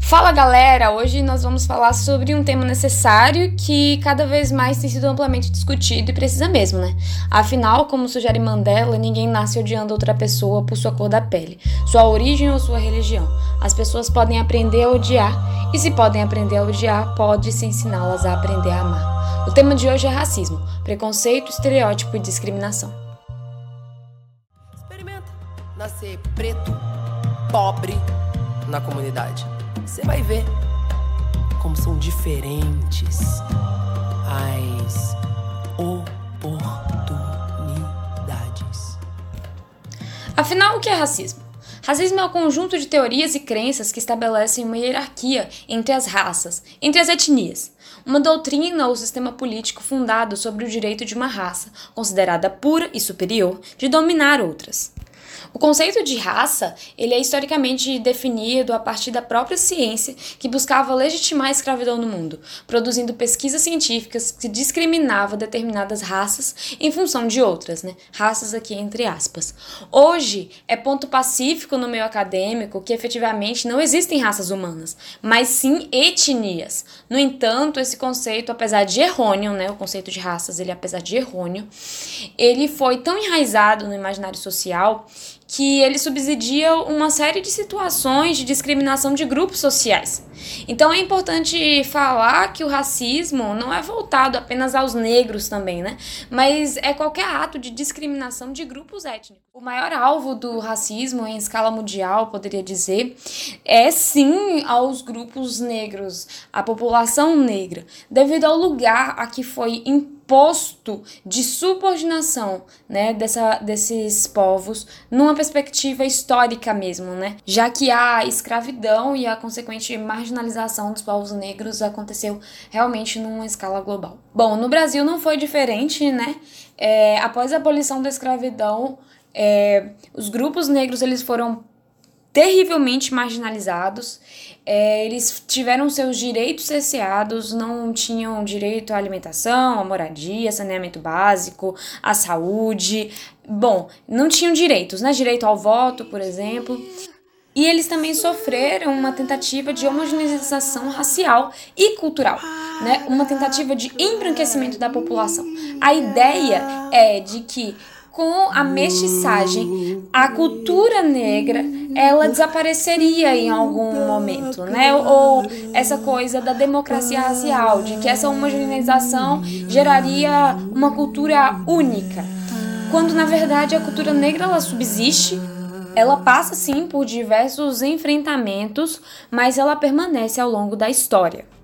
Fala galera! Hoje nós vamos falar sobre um tema necessário que cada vez mais tem sido amplamente discutido e precisa mesmo, né? Afinal, como sugere Mandela, ninguém nasce odiando outra pessoa por sua cor da pele, sua origem ou sua religião. As pessoas podem aprender a odiar, e se podem aprender a odiar, pode-se ensiná-las a aprender a amar. O tema de hoje é racismo, preconceito, estereótipo e discriminação. Experimenta nascer preto, pobre na comunidade você vai ver como são diferentes as oportunidades. Afinal, o que é racismo? Racismo é o conjunto de teorias e crenças que estabelecem uma hierarquia entre as raças, entre as etnias. Uma doutrina ou sistema político fundado sobre o direito de uma raça, considerada pura e superior, de dominar outras. O conceito de raça, ele é historicamente definido a partir da própria ciência que buscava legitimar a escravidão no mundo, produzindo pesquisas científicas que discriminavam determinadas raças em função de outras, né? Raças aqui entre aspas. Hoje é ponto pacífico no meio acadêmico que efetivamente não existem raças humanas, mas sim etnias. No entanto, esse conceito, apesar de errôneo, né, o conceito de raças, ele apesar de errôneo, ele foi tão enraizado no imaginário social que ele subsidia uma série de situações de discriminação de grupos sociais. Então é importante falar que o racismo não é voltado apenas aos negros também, né? Mas é qualquer ato de discriminação de grupos étnicos. O maior alvo do racismo em escala mundial, poderia dizer, é sim aos grupos negros, à população negra, devido ao lugar a que foi imposto posto de subordinação, né, dessa, desses povos numa perspectiva histórica mesmo, né? Já que a escravidão e a consequente marginalização dos povos negros aconteceu realmente numa escala global. Bom, no Brasil não foi diferente, né? É, após a abolição da escravidão, é, os grupos negros eles foram terrivelmente marginalizados. É, eles tiveram seus direitos cerceados, não tinham direito à alimentação, à moradia, saneamento básico, à saúde. Bom, não tinham direitos, né? Direito ao voto, por exemplo. E eles também sofreram uma tentativa de homogeneização racial e cultural, né? Uma tentativa de embranquecimento da população. A ideia é de que com a mestiçagem, a cultura negra ela desapareceria em algum momento, né? Ou essa coisa da democracia racial, de que essa homogeneização geraria uma cultura única, quando na verdade a cultura negra ela subsiste, ela passa sim por diversos enfrentamentos, mas ela permanece ao longo da história.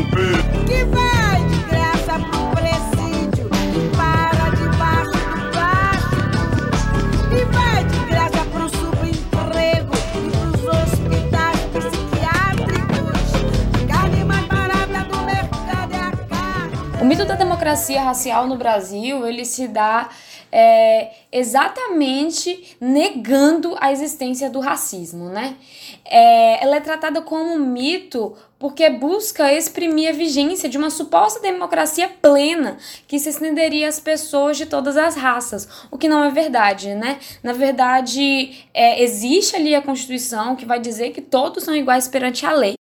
Que vai de graça pro presídio para debaixo do baixo. E vai de graça pro subemprego e pros hospitais psiquiátricos. Carne mais barata do mercado é a carne. O mito da democracia racial no Brasil, ele se dá é, exatamente negando a existência do racismo, né? É, ela é tratada como um mito porque busca exprimir a vigência de uma suposta democracia plena que se estenderia às pessoas de todas as raças, o que não é verdade, né? Na verdade, é, existe ali a Constituição que vai dizer que todos são iguais perante a lei.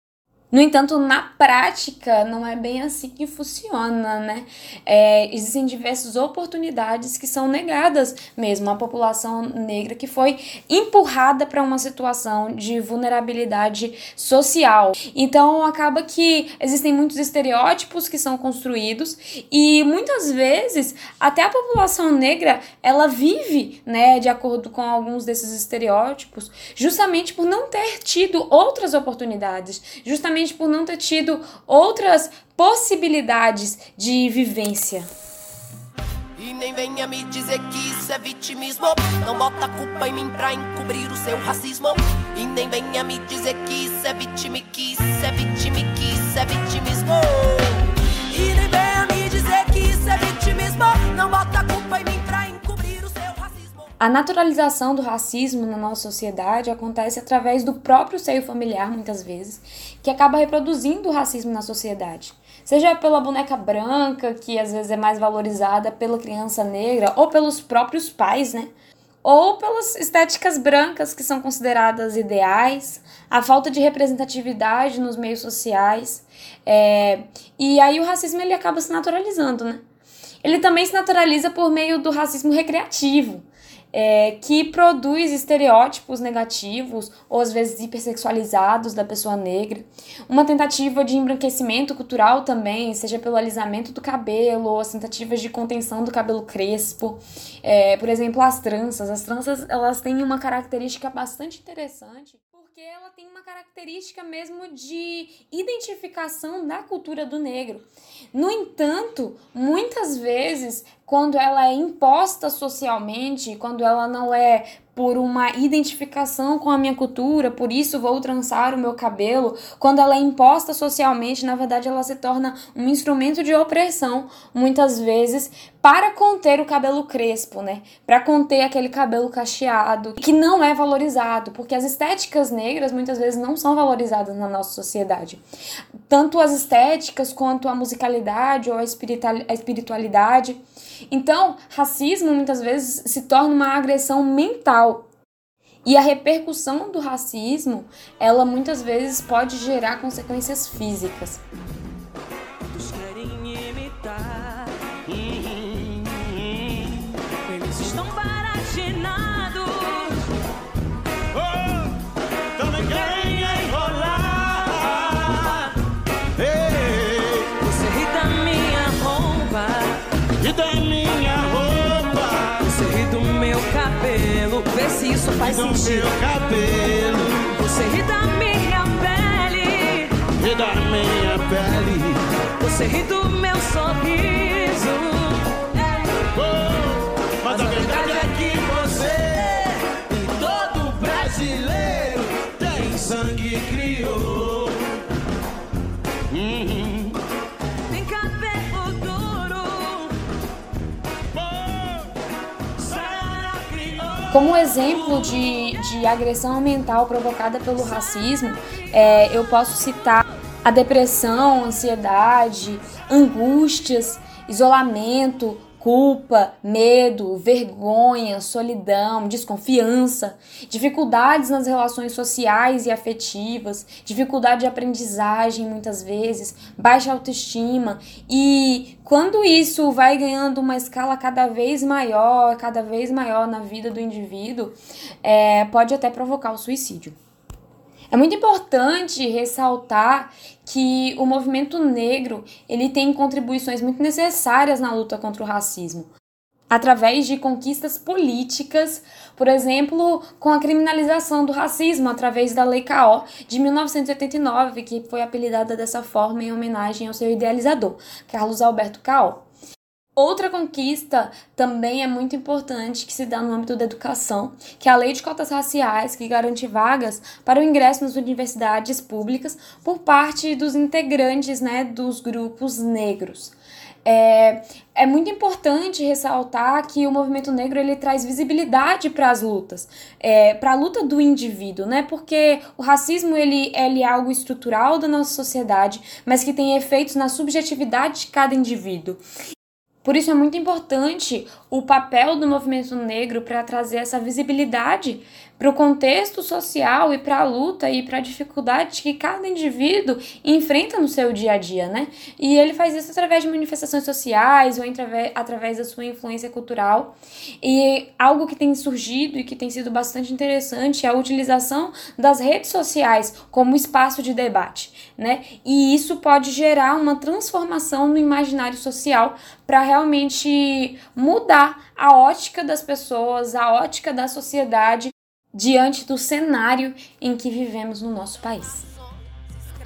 No entanto, na prática, não é bem assim que funciona, né? É, existem diversas oportunidades que são negadas mesmo à população negra que foi empurrada para uma situação de vulnerabilidade social. Então, acaba que existem muitos estereótipos que são construídos e muitas vezes até a população negra ela vive, né, de acordo com alguns desses estereótipos, justamente por não ter tido outras oportunidades, justamente justamente por não ter tido outras possibilidades de vivência. E nem venha me dizer que isso é vitimismo. Não bota a culpa em mim pra encobrir o seu racismo. E nem venha me dizer que isso é vitime, que isso é vitime, que isso é vitimismo. E nem venha me dizer que isso é vitimismo. Não bota a culpa em mim pra encobrir o seu racismo. A naturalização do racismo na nossa sociedade acontece através do próprio seio familiar, muitas vezes, que acaba reproduzindo o racismo na sociedade. Seja pela boneca branca, que às vezes é mais valorizada pela criança negra, ou pelos próprios pais, né? Ou pelas estéticas brancas que são consideradas ideais, a falta de representatividade nos meios sociais. É... E aí o racismo ele acaba se naturalizando, né? Ele também se naturaliza por meio do racismo recreativo, é, que produz estereótipos negativos ou às vezes hipersexualizados da pessoa negra. Uma tentativa de embranquecimento cultural também, seja pelo alisamento do cabelo ou as tentativas de contenção do cabelo crespo. É, por exemplo, as tranças. As tranças elas têm uma característica bastante interessante porque ela tem uma característica mesmo de identificação da cultura do negro. No entanto, muitas vezes, quando ela é imposta socialmente, quando ela não é por uma identificação com a minha cultura, por isso vou trançar o meu cabelo. Quando ela é imposta socialmente, na verdade ela se torna um instrumento de opressão, muitas vezes, para conter o cabelo crespo, né? Para conter aquele cabelo cacheado, que não é valorizado, porque as estéticas negras muitas vezes não são valorizadas na nossa sociedade. Tanto as estéticas quanto a musicalidade ou a espiritualidade. Então, racismo muitas vezes se torna uma agressão mental. E a repercussão do racismo, ela muitas vezes pode gerar consequências físicas. Isso faz sentido. meu cabelo. Você ri da minha pele. Ri da minha pele. Você ri do meu sorriso. Oh, mas a verdade é que você e todo brasileiro tem sangue crioulo. Uhum. Como exemplo de, de agressão mental provocada pelo racismo, é, eu posso citar a depressão, ansiedade, angústias, isolamento, culpa, medo, vergonha, solidão, desconfiança, dificuldades nas relações sociais e afetivas, dificuldade de aprendizagem muitas vezes, baixa autoestima e quando isso vai ganhando uma escala cada vez maior, cada vez maior na vida do indivíduo, é, pode até provocar o suicídio. É muito importante ressaltar que o movimento negro ele tem contribuições muito necessárias na luta contra o racismo através de conquistas políticas, por exemplo, com a criminalização do racismo através da Lei KO de 1989, que foi apelidada dessa forma em homenagem ao seu idealizador, Carlos Alberto Cao. Outra conquista também é muito importante que se dá no âmbito da educação, que é a lei de cotas raciais, que garante vagas para o ingresso nas universidades públicas por parte dos integrantes né, dos grupos negros. É, é muito importante ressaltar que o movimento negro ele traz visibilidade para as lutas, é, para a luta do indivíduo, né? Porque o racismo ele, ele é algo estrutural da nossa sociedade, mas que tem efeitos na subjetividade de cada indivíduo. Por isso é muito importante o papel do movimento negro para trazer essa visibilidade para o contexto social e para a luta e para a dificuldade que cada indivíduo enfrenta no seu dia a dia, né? E ele faz isso através de manifestações sociais ou através da sua influência cultural. E algo que tem surgido e que tem sido bastante interessante é a utilização das redes sociais como espaço de debate, né? E isso pode gerar uma transformação no imaginário social para realmente mudar a ótica das pessoas, a ótica da sociedade diante do cenário em que vivemos no nosso país.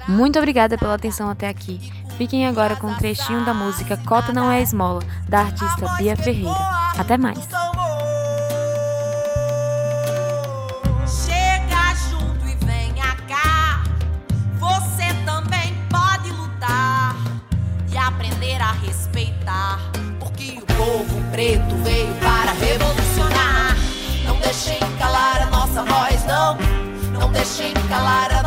Muito obrigada pela atenção até aqui. Fiquem agora com um trechinho da música Cota Não É Esmola, da artista Bia Ferreira. Até mais! Chega junto e venha cá. Você também pode lutar e aprender a respeitar. Porque o povo preto veio para revolucionar. Não deixem calar a nossa voz, não. Não deixem calar